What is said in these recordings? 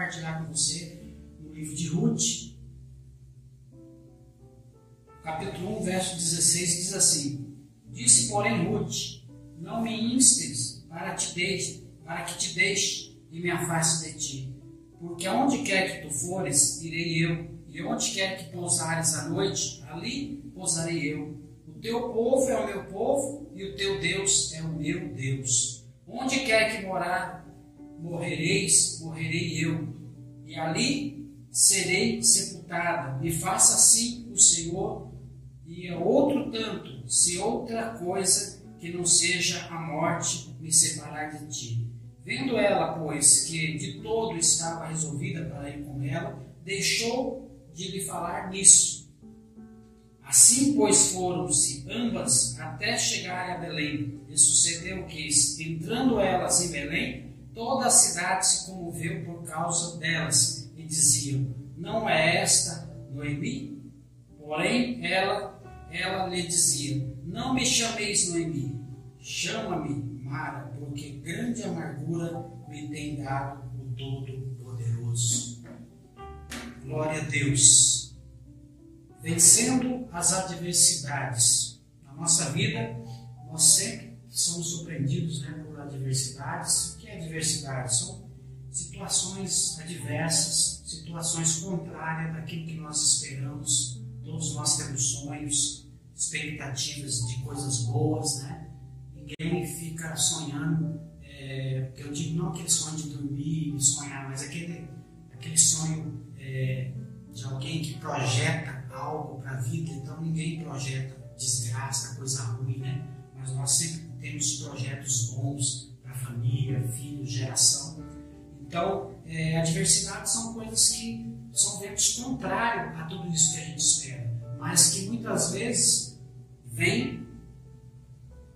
compartilhar com você no livro de Ruth, capítulo 1, verso 16, diz assim: Disse, porém, Ruth: Não me instes para, te deixe, para que te deixe e me afaste de ti. Porque aonde quer que tu fores, irei eu, e onde quer que pousares à noite, ali pousarei eu. O teu povo é o meu povo, e o teu Deus é o meu Deus. Onde quer que morar, morrereis, morrerei eu, e ali serei sepultada. Me faça assim o Senhor, e a outro tanto, se outra coisa que não seja a morte me separar de ti. Vendo ela, pois, que de todo estava resolvida para ir com ela, deixou de lhe falar nisso. Assim, pois, foram-se ambas até chegarem a Belém. E sucedeu que, entrando elas em Belém, toda a cidade se comoveu por causa delas, e diziam: Não é esta Noemi? Porém, ela, ela lhe dizia: Não me chameis Noemi, chama-me Mara, porque grande amargura me tem dado o Todo-Poderoso. Glória a Deus. Vencendo as adversidades. Na nossa vida, nós sempre somos surpreendidos né, adversidades. O que é adversidade? São situações adversas, situações contrárias daquilo que nós esperamos. Todos nós temos sonhos, expectativas de coisas boas, né? Ninguém fica sonhando, é, eu digo não aquele sonho de dormir e sonhar, mas aquele, aquele sonho é, de alguém que projeta algo para a vida. Então ninguém projeta desgraça, coisa ruim, né? Mas nós sempre temos projetos bons para a família, filhos, geração. Então, é, adversidades são coisas que são ventos contrários a tudo isso que a gente espera, mas que muitas vezes vêm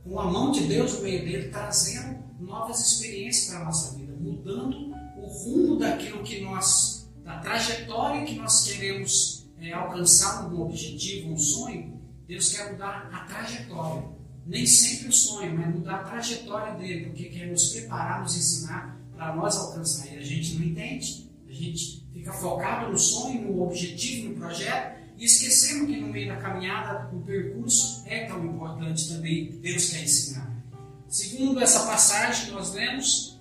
com a mão de Deus no meio dele, trazendo novas experiências para a nossa vida, mudando o rumo daquilo que nós, da trajetória que nós queremos é, alcançar um objetivo, um sonho. Deus quer mudar a trajetória. Nem sempre o sonho, mas mudar a trajetória dele, porque quer nos preparar, nos ensinar para nós alcançar. E a gente não entende, a gente fica focado no sonho, no objetivo, no projeto, e esquecemos que no meio da caminhada, o percurso é tão importante também, Deus quer ensinar. Segundo essa passagem que nós lemos,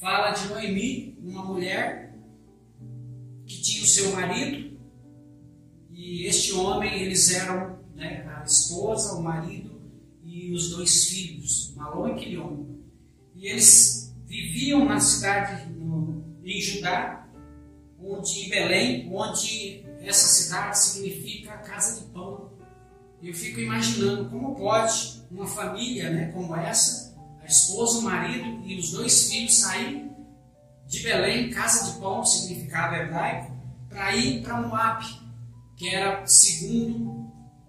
fala de Noemi, uma mulher que tinha o seu marido, e este homem, eles eram né, a esposa, o marido e os dois filhos, Malom e Quilion. E eles viviam na cidade, no, em Judá, onde, em Belém, onde essa cidade significa casa de pão. Eu fico imaginando como pode uma família né, como essa, a esposa, o marido e os dois filhos sair de Belém, casa de pão, significado hebraico, para ir para Moab, que era segundo,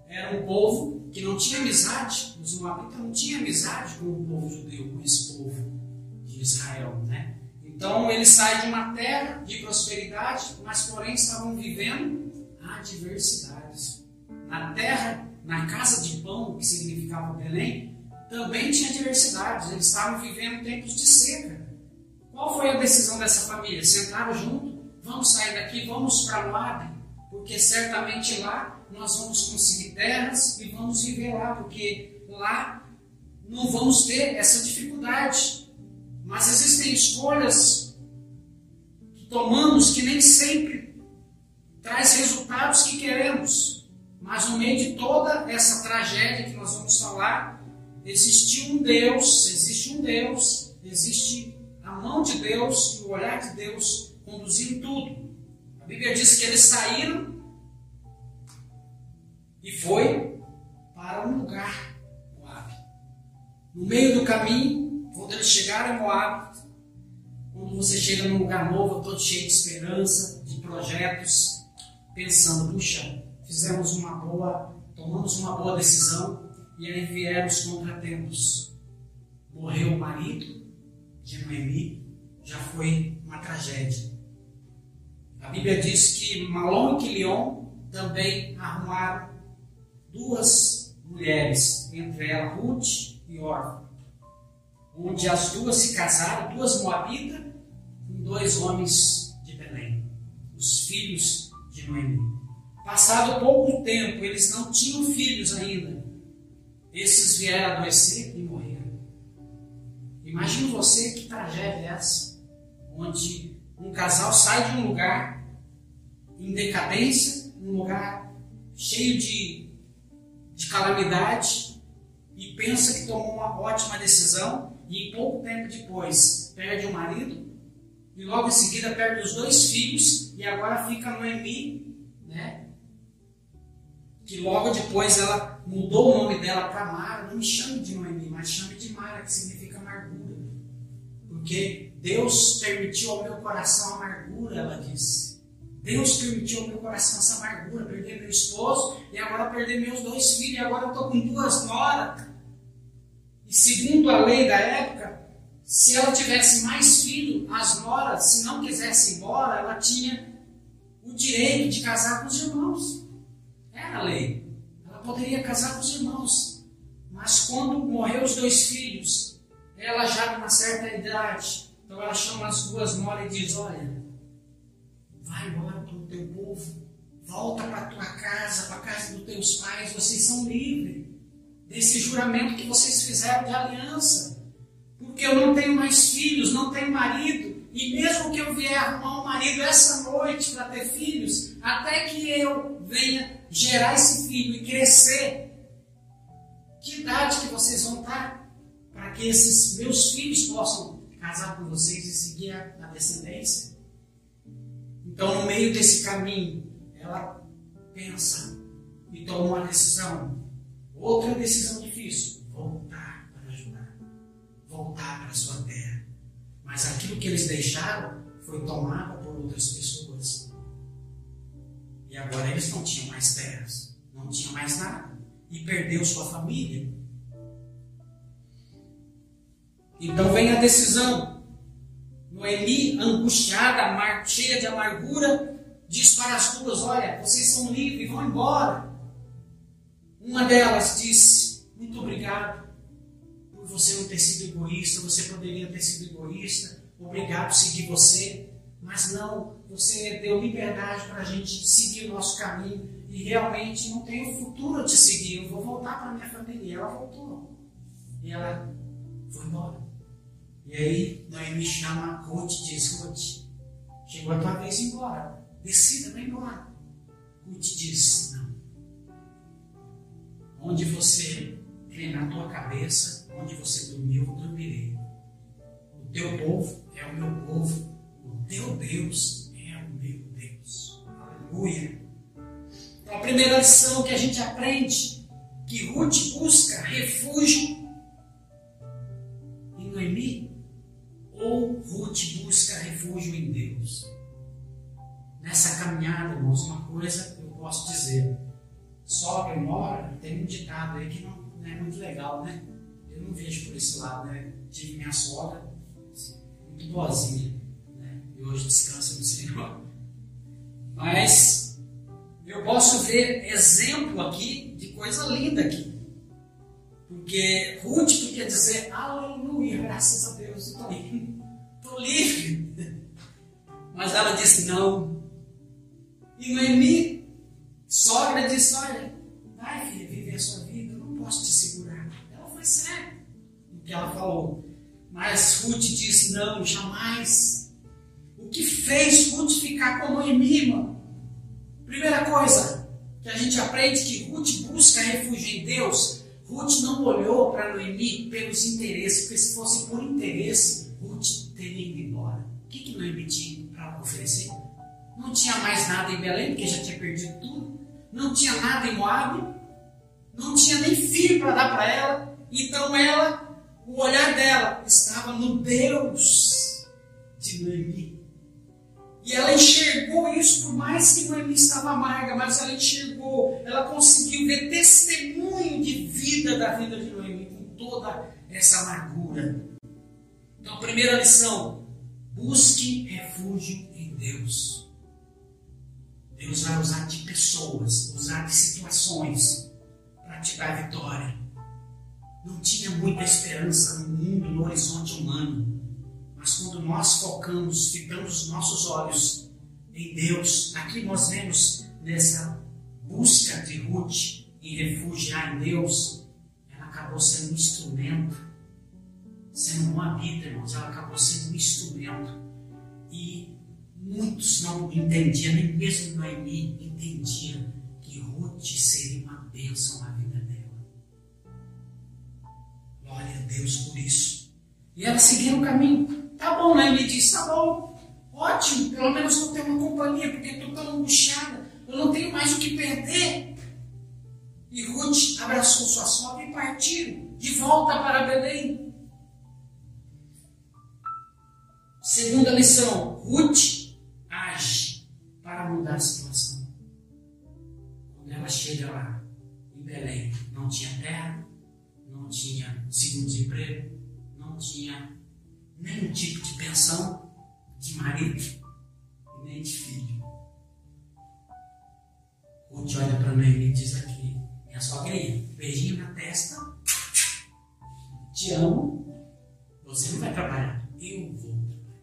era um povo que não tinha amizade, os moabitas não tinham amizade com o povo judeu, com esse povo de Israel, né? Então eles saem de uma terra de prosperidade, mas porém estavam vivendo adversidades. Na terra, na casa de pão, que significava Belém, também tinha adversidades. Eles estavam vivendo tempos de seca. Qual foi a decisão dessa família? Sentaram junto, vamos sair daqui, vamos para Moab, porque certamente lá nós vamos conseguir terras e vamos viver lá, porque lá não vamos ter essa dificuldade. Mas existem escolhas que tomamos que nem sempre traz resultados que queremos. Mas no meio de toda essa tragédia que nós vamos falar, existe um Deus, existe um Deus, existe a mão de Deus e o olhar de Deus conduzindo tudo. A Bíblia diz que eles saíram e foi para um lugar, Moab. No meio do caminho, quando eles chegaram em Moab, quando você chega num lugar novo, todo cheio de esperança, de projetos, pensando, puxa, fizemos uma boa, tomamos uma boa decisão e aí vieram os contratempos. Morreu o marido de Noemi já foi uma tragédia. A Bíblia diz que Malom e Quilion também arrumaram duas mulheres, entre elas Ruth e Orfa, onde as duas se casaram, duas moabitas, com dois homens de Belém, os filhos de Noemi. Passado pouco tempo, eles não tinham filhos ainda. Esses vieram adoecer e morreram. Imagine você que tragédia é essa, onde um casal sai de um lugar em decadência, um lugar cheio de, de calamidade, e pensa que tomou uma ótima decisão, e em pouco tempo depois perde o marido, e logo em seguida perde os dois filhos, e agora fica Noemi, né? que logo depois ela mudou o nome dela para Mara, não me chame de Noemi, mas chame de Mara, que significa amargura. Porque Deus permitiu ao meu coração amargura, ela disse. Deus permitiu ao meu coração essa amargura, perder meu esposo e agora perder meus dois filhos, e agora eu estou com duas noras. E segundo a lei da época, se ela tivesse mais filhos, as noras, se não quisesse ir embora, ela tinha o direito de casar com os irmãos. Era a lei. Ela poderia casar com os irmãos. Mas quando morreu os dois filhos, ela já numa certa idade, então ela chama as duas noras e diz: Olha, vai embora para o teu povo, volta para tua casa, para a casa dos teus pais, vocês são livres desse juramento que vocês fizeram de aliança. Porque eu não tenho mais filhos, não tenho marido, e mesmo que eu vier arrumar um marido essa noite para ter filhos, até que eu venha gerar esse filho e crescer, que idade que vocês vão estar para que esses meus filhos possam casar com vocês e seguir a descendência? Então, no meio desse caminho, ela pensa e toma uma decisão. Outra decisão difícil: voltar para ajudar, voltar para sua terra. Mas aquilo que eles deixaram foi tomado por outras pessoas. E agora eles não tinham mais terras, não tinham mais nada. E perdeu sua família. Então vem a decisão. Noemi, angustiada, cheia de amargura, diz para as duas: Olha, vocês são livres, vão embora. Uma delas disse: Muito obrigado por você não ter sido egoísta, você poderia ter sido egoísta. Obrigado por seguir você mas não, você deu liberdade para a gente seguir o nosso caminho e realmente não tenho futuro de seguir, eu vou voltar para minha família. E ela voltou. E ela foi embora. E aí Noemi chama Ruth e diz, Ruth, chegou a tua vez ir embora. Decida, vai embora. Ruth diz, não. Onde você crê na tua cabeça, onde você dormiu, eu dormirei. O teu povo é o meu povo teu Deus é o meu Deus. Aleluia. Então, a primeira lição que a gente aprende que Ruth busca refúgio minha sogra, muito boazinha e hoje descansa no Senhor. Mas eu posso ver exemplo aqui de coisa linda aqui. Porque Ruth quer dizer, aleluia, graças a Deus, estou livre. Estou livre. Mas ela disse não. E Noemi, sogra, disse, olha, vai filha, viver a sua vida, eu não posso te segurar. Ela foi séria no que ela falou. Mas Ruth disse, não, jamais o que fez Ruth ficar com Noemi, irmão? Primeira coisa que a gente aprende que Ruth busca refúgio em Deus. Ruth não olhou para Noemi pelos interesses, porque se fosse por interesse, Ruth teria ido embora. O que, que Noemi tinha para oferecer? Não tinha mais nada em Belém, porque já tinha perdido tudo. Não tinha nada em Moab. Não tinha nem filho para dar para ela. Então ela, o olhar dela estava no Deus de Noemi. E ela enxergou isso, por mais que Noemi estava amarga, mas ela enxergou, ela conseguiu ver testemunho de vida da vida de Noemi, com toda essa amargura. Então, primeira lição: busque refúgio em Deus. Deus vai usar de pessoas, usar de situações para te dar vitória. Não tinha muita esperança no mundo, no horizonte humano. Mas quando nós focamos, ficamos os nossos olhos em Deus, aqui nós vemos nessa busca de Ruth em refugiar em Deus, ela acabou sendo um instrumento, sendo uma vida, irmãos, ela acabou sendo um instrumento. E muitos não entendiam, nem mesmo Noemi entendia que Ruth seria uma bênção na vida Glória a Deus por isso. E ela seguiu o caminho. Tá bom, Noemi disse, tá bom, ótimo, pelo menos vou ter uma companhia, porque estou tão angustiada, eu não tenho mais o que perder. E Ruth abraçou sua sogra e partiram de volta para Belém. Segunda lição: Ruth age para mudar a situação. Quando ela chega lá em Belém, não tinha terra, não tinha segundo-desemprego, não tinha nenhum tipo de pensão de marido nem de filho. Ruth olha para mim e diz aqui: minha sogrinha, beijinho na testa, te amo, você não vai trabalhar, eu vou trabalhar.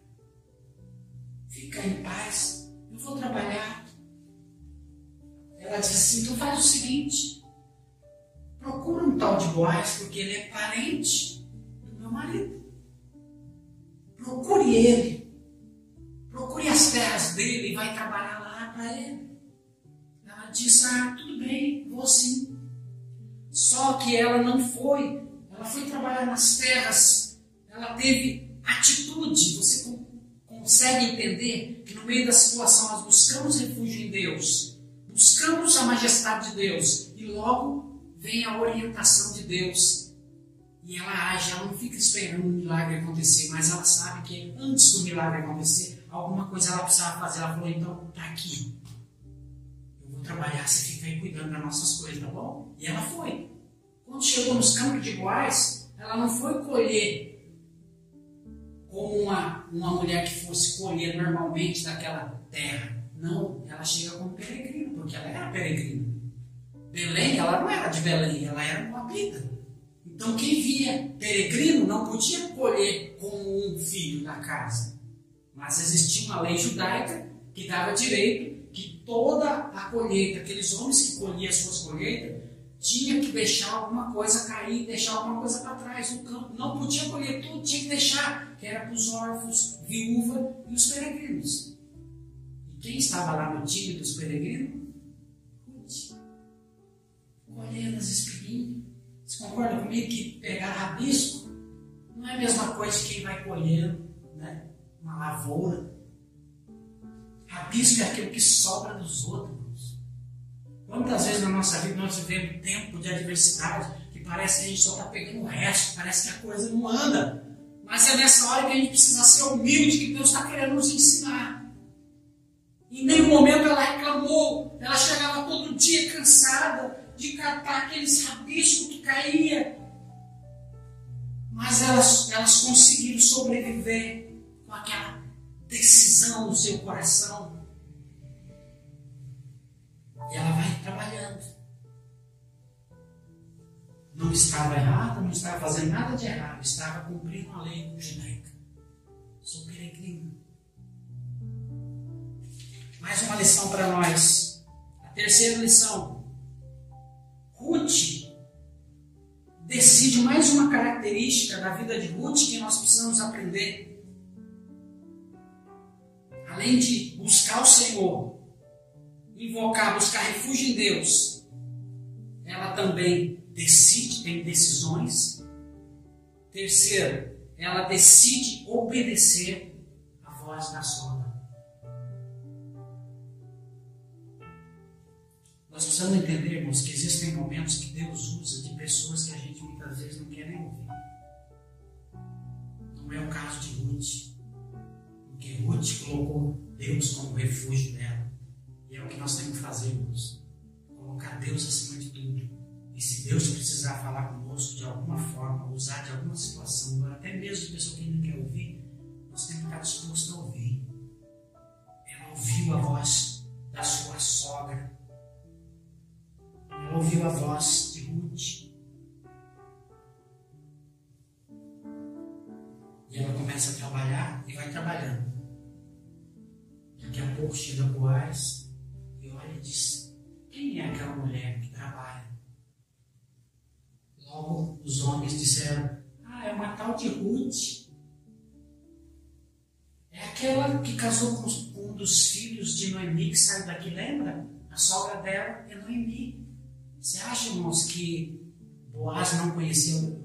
Fica em paz, eu vou trabalhar. Ela disse assim: então faz o seguinte, procura um tal de Boaz, porque ele é parente do meu marido. Procure ele. Procure as terras dele e vai trabalhar lá para ele. Ela disse: Ah, tudo bem, vou sim. Só que ela não foi. Ela foi trabalhar nas terras. Ela teve atitude. Você consegue entender que no meio da situação nós buscamos refúgio em Deus, buscamos a majestade de Deus e logo vem a orientação de Deus. E ela age, ela não fica esperando o milagre acontecer, mas ela sabe que antes do milagre acontecer, alguma coisa ela precisava fazer. Ela falou: então, tá aqui trabalhar, você fica aí cuidando das nossas coisas, tá bom? E ela foi. Quando chegou nos campos de Boaz, ela não foi colher como uma, uma mulher que fosse colher normalmente daquela terra. Não, ela chega como peregrina, porque ela era peregrina. Belém, ela não era de Belém, ela era uma vida. Então quem via peregrino não podia colher como um filho da casa. Mas existia uma lei judaica que dava direito que toda a colheita, aqueles homens que colhiam as suas colheitas, tinha que deixar alguma coisa cair, deixar alguma coisa para trás no campo. Não podia colher tudo, tinha que deixar, que era para os órfãos, viúva e os peregrinos. E quem estava lá no time dos peregrinos? Colhendo as espinhas. Você concorda comigo que pegar rabisco não é a mesma coisa que quem vai colhendo né? uma lavoura Rabisco é aquilo que sobra dos outros. Quantas vezes na nossa vida nós vivemos tempo de adversidade que parece que a gente só está pegando o resto, parece que a coisa não anda. Mas é nessa hora que a gente precisa ser humilde, que Deus está querendo nos ensinar. Em nenhum momento ela reclamou, ela chegava todo dia cansada de catar aqueles rabiscos que caía. Mas elas, elas conseguiram sobreviver com aquela decisão no seu coração. E ela vai trabalhando. Não estava errada, não estava fazendo nada de errado, estava cumprindo a lei judaica. Sou peregrino. Mais uma lição para nós. A terceira lição. Ruth decide mais uma característica da vida de Ruth que nós precisamos aprender além de buscar o Senhor, invocar, buscar refúgio em Deus, ela também decide, tem decisões. Terceiro, ela decide obedecer a voz da sogra. Nós precisamos entender, irmãos, que existem momentos que Deus usa de pessoas que a gente muitas vezes não quer nem ouvir. Não é o caso de Ruth. Porque Ruth colocou Deus como refúgio dela. E é o que nós temos que fazer, irmãos. Colocar Deus acima de tudo. E se Deus precisar falar conosco de alguma forma, usar de alguma situação, até mesmo de pessoa que não quer ouvir, nós temos que estar disposto a ouvir. Disseram: Ah, é uma tal de Ruth. É aquela que casou com um dos filhos de Noemi que saiu daqui, lembra? A sogra dela é Noemi. Você acha, irmãos, que Boaz não conheceu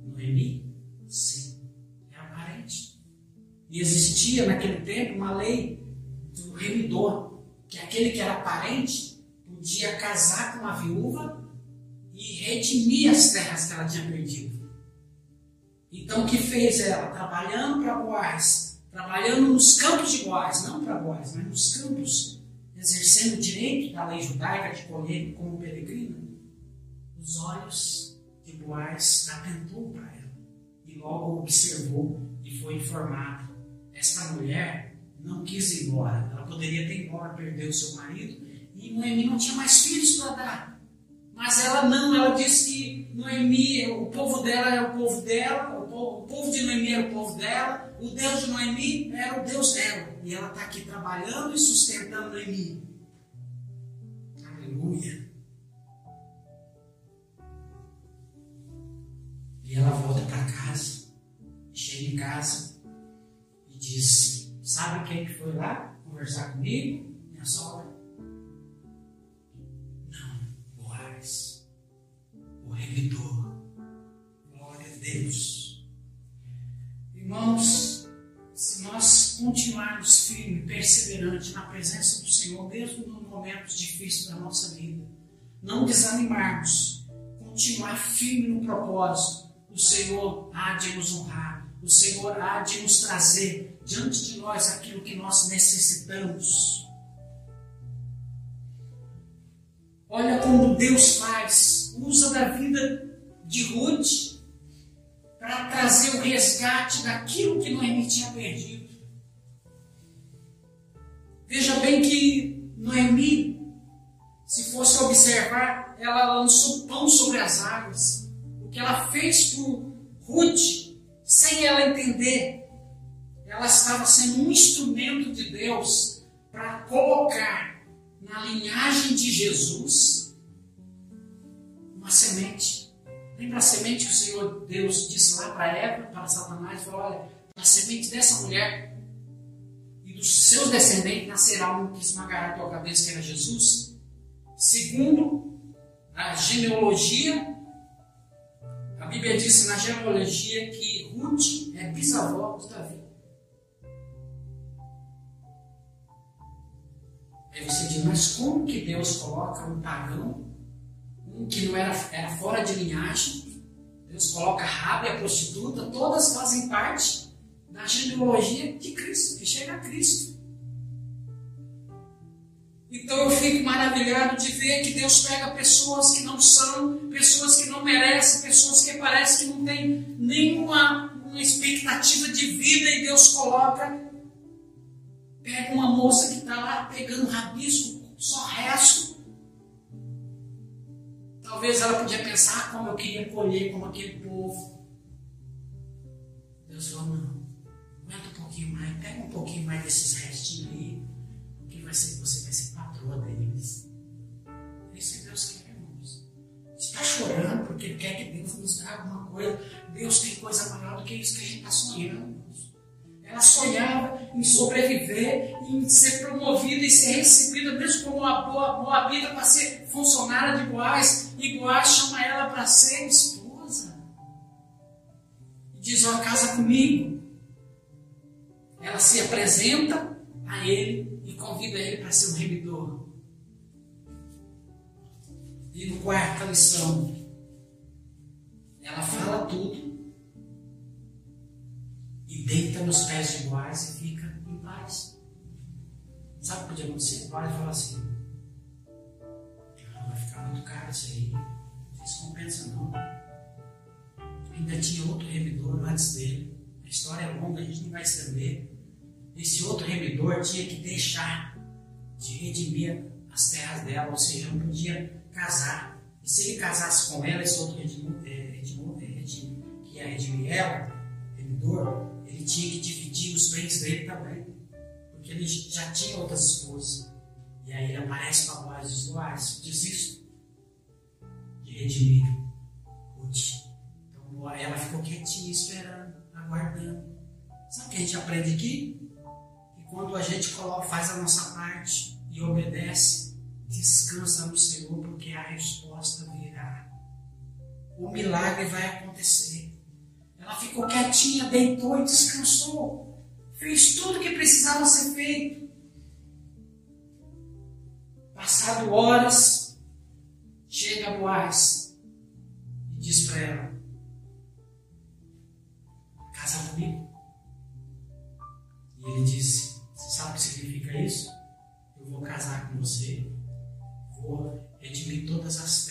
Noemi? Sim, é a parente. E existia naquele tempo uma lei do remidor, que aquele que era parente podia casar com uma viúva e redimir as terras que ela tinha perdido. Então, o que fez ela? Trabalhando para Boaz, trabalhando nos campos de Boaz, não para Boaz, mas nos campos, exercendo o direito da lei judaica de colher como peregrina, os olhos de Boaz atentou para ela e logo observou e foi informado. Esta mulher não quis ir embora, ela poderia ter embora, perder o seu marido, e Noemi não tinha mais filhos para dar. Mas ela não, ela disse que Noemi, o povo dela era o povo dela, o povo, o povo de Noemi era o povo dela, o Deus de Noemi era o Deus dela. E ela está aqui trabalhando e sustentando Noemi. Aleluia. E ela volta para casa, chega em casa e diz: Sabe quem que foi lá conversar comigo? Minha sogra. Servidor. Glória a Deus. Irmãos, se nós continuarmos firmes, perseverantes na presença do Senhor, mesmo nos momentos difíceis da nossa vida, não desanimarmos, continuar firme no propósito, o Senhor há de nos honrar, o Senhor há de nos trazer diante de nós aquilo que nós necessitamos. Olha como Deus faz, usa da vida de Ruth para trazer o resgate daquilo que Noemi tinha perdido. Veja bem que Noemi, se fosse observar, ela lançou pão sobre as águas. O que ela fez por Ruth, sem ela entender, ela estava sendo um instrumento de Deus para colocar na linhagem de Jesus uma semente. Lembra a semente que o Senhor Deus disse lá para Eva, para Satanás? Falou: olha, a semente dessa mulher e dos seus descendentes nascerá um que esmagará a tua cabeça, que era Jesus. Segundo a genealogia, a Bíblia diz na genealogia que Ruth é bisavó de Davi. Aí você diz, mas como que Deus coloca um pagão, que não era, era fora de linhagem, Deus coloca Rabi, a prostituta, todas fazem parte da genealogia de Cristo, que chega a Cristo. Então eu fico maravilhado de ver que Deus pega pessoas que não são, pessoas que não merecem, pessoas que parece que não têm nenhuma uma expectativa de vida e Deus coloca Pega uma moça que está lá pegando rabisco, Talvez ela podia pensar como eu queria colher como aquele povo. Deus falou, não, aguenta um pouquinho mais, pega um pouquinho mais desses restinhos aí, porque vai ser, você vai ser patroa deles. É isso que Deus quer, irmãos. Está chorando porque quer que Deus nos traga alguma coisa. Deus tem coisa maior do que isso que a gente está sonhando. Ela sonhava em sobreviver, em ser promovida e ser recebida, mesmo como uma boa moabita, para ser funcionária de Boaz. E chama ela para ser esposa. E diz: Ó, casa comigo. Ela se apresenta a ele e convida ele para ser um remidor. E no quarta lição, ela fala tudo e deita nos pés de Boaz Sabe o que podia acontecer? Boaz fala assim: ah, vai ficar muito caro isso aí. Isso compensa não. Ainda tinha outro remidor antes dele. A história é longa, a gente não vai estender. Esse outro remidor tinha que deixar de redimir as terras dela, ou seja, não podia casar. E se ele casasse com ela, esse outro é, é, redimor, que ia redimir ela, remidor, ele tinha que dividir os bens dele também. Porque ele já tinha outras esposas. E aí ele aparece para Boaz e diz: Boaz, desisto de redimir Ruth. Então ela ficou quietinha, esperando, aguardando. Sabe o que a gente aprende aqui? Que quando a gente coloca, faz a nossa parte e obedece, descansa no Senhor, porque a resposta virá. O milagre vai acontecer. Ela ficou quietinha, deitou e descansou. Fez tudo o que precisava ser feito. Passado horas, chega Boaz e diz para ela: Casa comigo. E ele disse: Você sabe o que significa isso? Eu vou casar com você, vou redimir todas as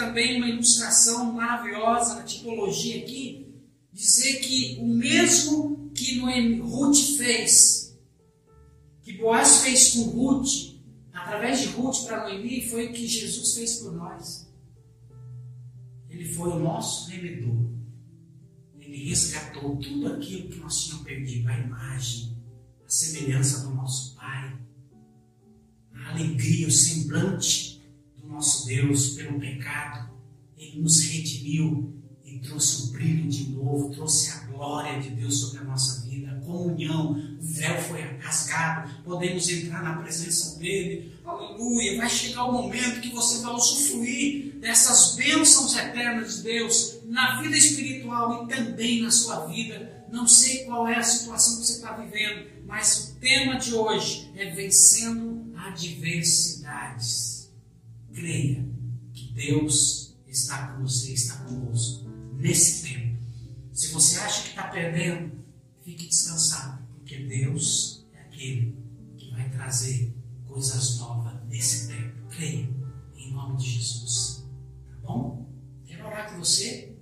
também uma ilustração maravilhosa na tipologia aqui, dizer que o mesmo que Noemi, Ruth fez, que Boaz fez com Ruth, através de Ruth para Noemi, foi o que Jesus fez por nós. Ele foi o nosso remedor. Ele resgatou tudo aquilo que nós tínhamos perdido, a imagem, a semelhança do nosso Pai, a alegria, o semblante nosso Deus, pelo pecado, Ele nos redimiu e trouxe o brilho de novo, trouxe a glória de Deus sobre a nossa vida, comunhão, o véu foi rasgado, podemos entrar na presença dEle, aleluia. Vai chegar o momento que você vai usufruir dessas bênçãos eternas de Deus na vida espiritual e também na sua vida. Não sei qual é a situação que você está vivendo, mas o tema de hoje é vencendo adversidades creia que Deus está com você, está conosco nesse tempo. Se você acha que está perdendo, fique descansado, porque Deus é aquele que vai trazer coisas novas nesse tempo. Creia em nome de Jesus. Tá bom? Quero orar com você.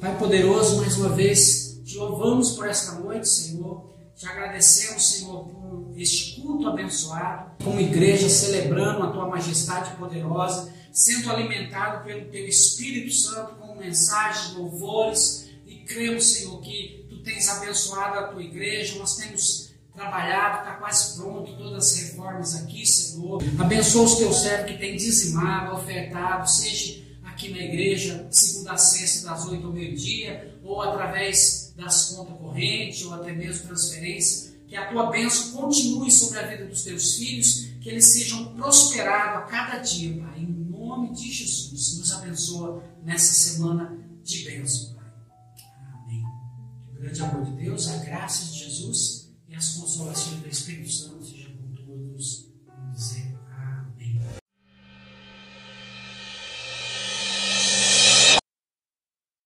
Pai poderoso, mais uma vez, te louvamos por esta noite, Senhor. Te agradecemos, Senhor, por este culto abençoado, como igreja celebrando a tua majestade poderosa, sendo alimentado pelo teu Espírito Santo com mensagens, louvores, e cremos, Senhor, que tu tens abençoado a tua igreja, nós temos trabalhado, está quase pronto todas as reformas aqui, Senhor. Abençoa os teus servos que têm dizimado, ofertado, seja aqui na igreja, segunda a sexta, das oito ao meio-dia, ou através das contas correntes ou até mesmo transferência, que a tua bênção continue sobre a vida dos teus filhos, que eles sejam prosperados a cada dia, Pai. Em nome de Jesus, nos abençoa nessa semana de bênção, Pai. Amém. O grande amor de Deus, a graça de Jesus e as consolações do Espírito Santo